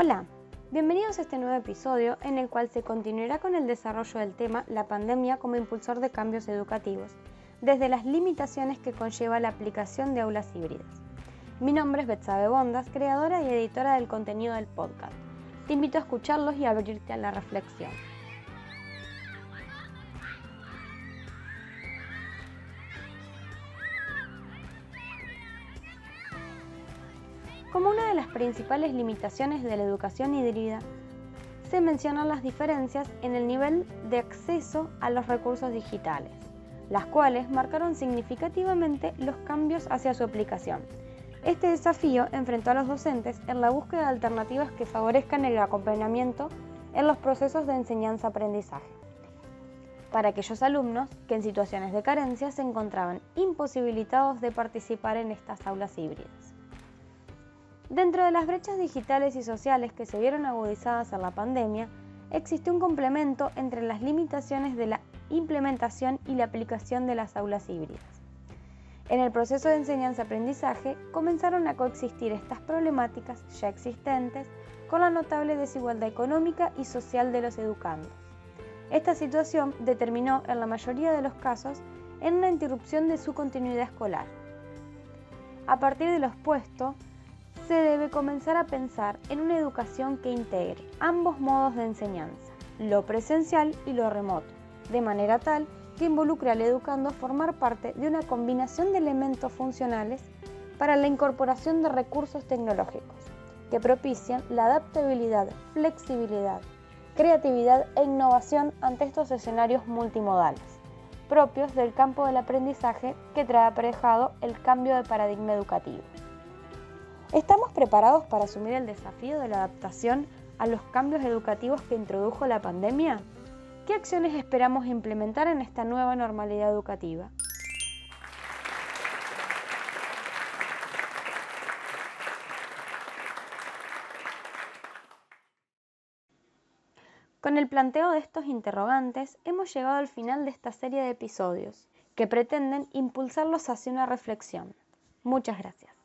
Hola, bienvenidos a este nuevo episodio en el cual se continuará con el desarrollo del tema la pandemia como impulsor de cambios educativos, desde las limitaciones que conlleva la aplicación de aulas híbridas. Mi nombre es Betsabe Bondas, creadora y editora del contenido del podcast. Te invito a escucharlos y a abrirte a la reflexión. Como una de las principales limitaciones de la educación híbrida, se mencionan las diferencias en el nivel de acceso a los recursos digitales, las cuales marcaron significativamente los cambios hacia su aplicación. Este desafío enfrentó a los docentes en la búsqueda de alternativas que favorezcan el acompañamiento en los procesos de enseñanza-aprendizaje para aquellos alumnos que en situaciones de carencia se encontraban imposibilitados de participar en estas aulas híbridas. Dentro de las brechas digitales y sociales que se vieron agudizadas en la pandemia, existe un complemento entre las limitaciones de la implementación y la aplicación de las aulas híbridas. En el proceso de enseñanza-aprendizaje comenzaron a coexistir estas problemáticas ya existentes con la notable desigualdad económica y social de los educandos. Esta situación determinó en la mayoría de los casos en una interrupción de su continuidad escolar. A partir de lo expuesto, se debe comenzar a pensar en una educación que integre ambos modos de enseñanza, lo presencial y lo remoto, de manera tal que involucre al educando a formar parte de una combinación de elementos funcionales para la incorporación de recursos tecnológicos que propician la adaptabilidad, flexibilidad, creatividad e innovación ante estos escenarios multimodales, propios del campo del aprendizaje que trae aparejado el cambio de paradigma educativo. ¿Estamos preparados para asumir el desafío de la adaptación a los cambios educativos que introdujo la pandemia? ¿Qué acciones esperamos implementar en esta nueva normalidad educativa? Con el planteo de estos interrogantes hemos llegado al final de esta serie de episodios que pretenden impulsarlos hacia una reflexión. Muchas gracias.